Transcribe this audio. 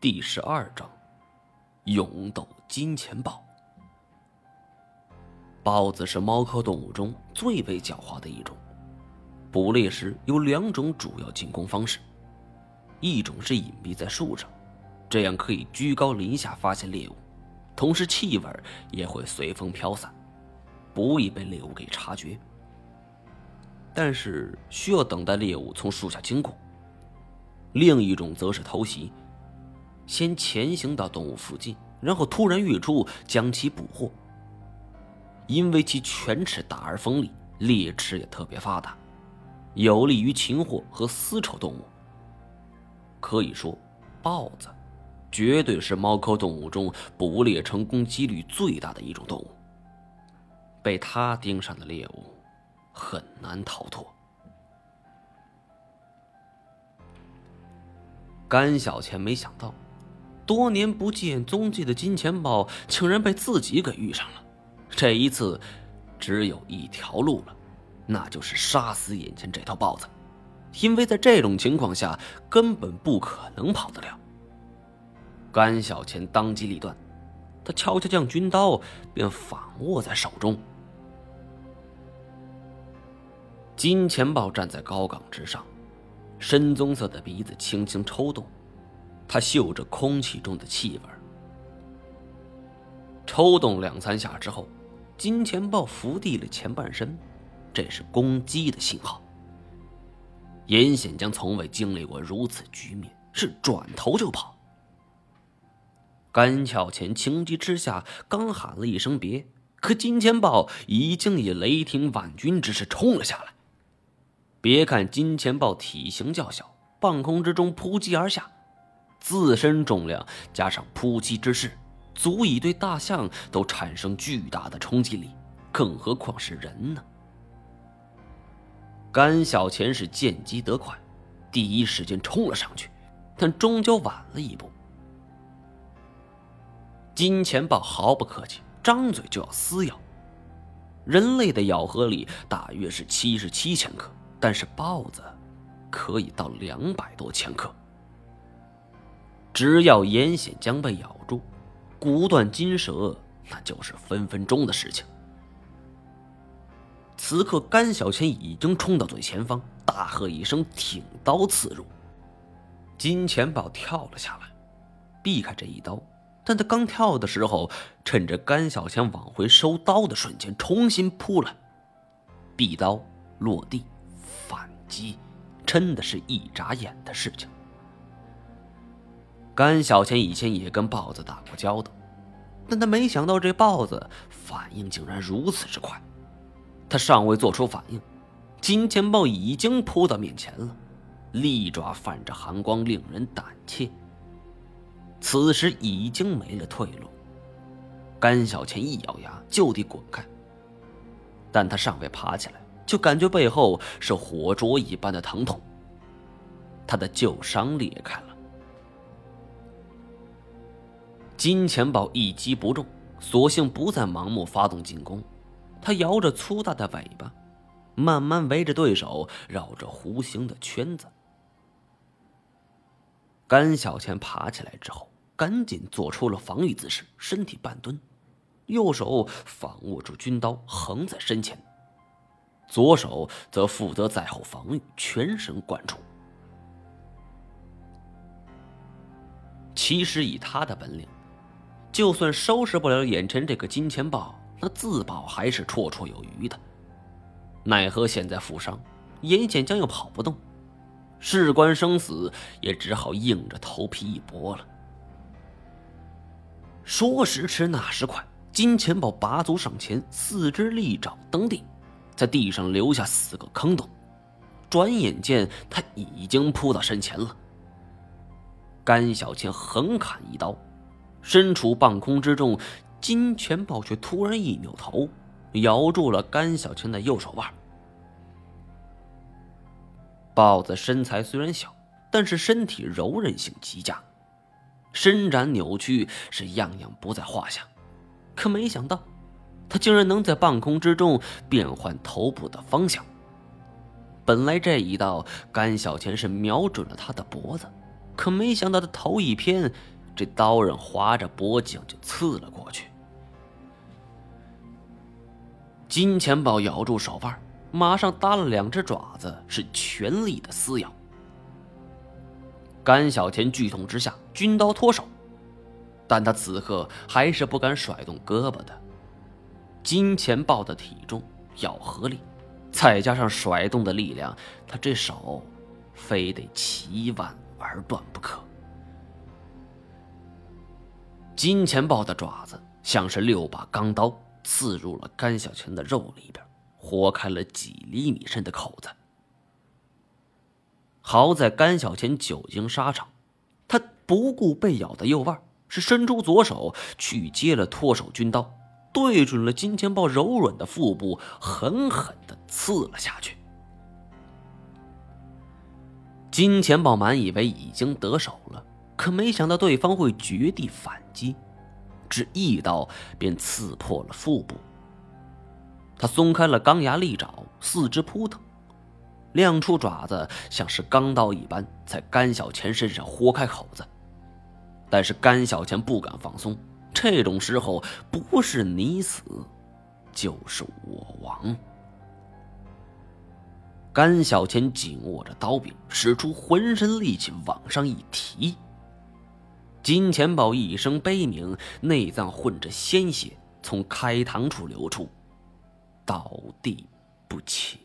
第十二章，勇斗金钱豹。豹子是猫科动物中最为狡猾的一种。捕猎时有两种主要进攻方式，一种是隐蔽在树上，这样可以居高临下发现猎物，同时气味也会随风飘散，不易被猎物给察觉。但是需要等待猎物从树下经过。另一种则是偷袭。先潜行到动物附近，然后突然跃出，将其捕获。因为其犬齿大而锋利，猎齿也特别发达，有利于擒获和丝绸动物。可以说，豹子绝对是猫科动物中捕猎成功几率最大的一种动物。被它盯上的猎物，很难逃脱。甘小钱没想到。多年不见踪迹的金钱豹竟然被自己给遇上了，这一次，只有一条路了，那就是杀死眼前这头豹子，因为在这种情况下根本不可能跑得了。甘小钱当机立断，他悄悄将军刀便反握在手中。金钱豹站在高岗之上，深棕色的鼻子轻轻抽动。他嗅着空气中的气味，抽动两三下之后，金钱豹伏地了前半身，这是攻击的信号。严显江从未经历过如此局面，是转头就跑。甘巧前情急之下刚喊了一声别，可金钱豹已经以雷霆万钧之势冲了下来。别看金钱豹体型较小，半空之中扑击而下。自身重量加上扑击之势，足以对大象都产生巨大的冲击力，更何况是人呢？甘小钱是见机得快，第一时间冲了上去，但终究晚了一步。金钱豹毫不客气，张嘴就要撕咬。人类的咬合力大约是七十七千克，但是豹子可以到两百多千克。只要严显江被咬住，骨断筋折，那就是分分钟的事情。此刻，甘小千已经冲到最前方，大喝一声，挺刀刺入。金钱豹跳了下来，避开这一刀，但他刚跳的时候，趁着甘小千往回收刀的瞬间，重新扑来，避刀落地，反击，真的是一眨眼的事情。甘小钱以前也跟豹子打过交道，但他没想到这豹子反应竟然如此之快。他尚未做出反应，金钱豹已经扑到面前了，利爪泛着寒光，令人胆怯。此时已经没了退路，甘小钱一咬牙就地滚开。但他尚未爬起来，就感觉背后是火灼一般的疼痛，他的旧伤裂开了。金钱豹一击不中，索性不再盲目发动进攻。他摇着粗大的尾巴，慢慢围着对手绕着弧形的圈子。甘小钱爬起来之后，赶紧做出了防御姿势，身体半蹲，右手反握住军刀，横在身前，左手则负责在后防御，全神贯注。其实以他的本领。就算收拾不了眼前这个金钱豹，那自保还是绰绰有余的。奈何现在负伤，眼见将又跑不动，事关生死，也只好硬着头皮一搏了。说时迟，那时快，金钱豹拔足上前，四只利爪蹬地，在地上留下四个坑洞。转眼间，他已经扑到身前了。甘小千横砍一刀。身处半空之中，金钱豹却突然一扭头，咬住了甘小千的右手腕。豹子身材虽然小，但是身体柔韧性极佳，伸展扭曲是样样不在话下。可没想到，它竟然能在半空之中变换头部的方向。本来这一刀，甘小千是瞄准了他的脖子。可没想到他头一偏，这刀刃划着脖颈就刺了过去。金钱豹咬住手腕，马上搭了两只爪子，是全力的撕咬。甘小钱剧痛之下，军刀脱手，但他此刻还是不敢甩动胳膊的。金钱豹的体重、咬合力，再加上甩动的力量，他这手非得齐腕而断不可。金钱豹的爪子像是六把钢刀。刺入了甘小钱的肉里边，豁开了几厘米深的口子。好在甘小钱久经沙场，他不顾被咬的右腕，是伸出左手去接了脱手军刀，对准了金钱豹柔软的腹部，狠狠的刺了下去。金钱豹满以为已经得手了，可没想到对方会绝地反击。只一刀便刺破了腹部。他松开了钢牙利爪，四肢扑腾，亮出爪子，像是钢刀一般，在甘小钱身上豁开口子。但是甘小钱不敢放松，这种时候不是你死，就是我亡。甘小钱紧握着刀柄，使出浑身力气往上一提。金钱豹一声悲鸣，内脏混着鲜血从开膛处流出，倒地不起。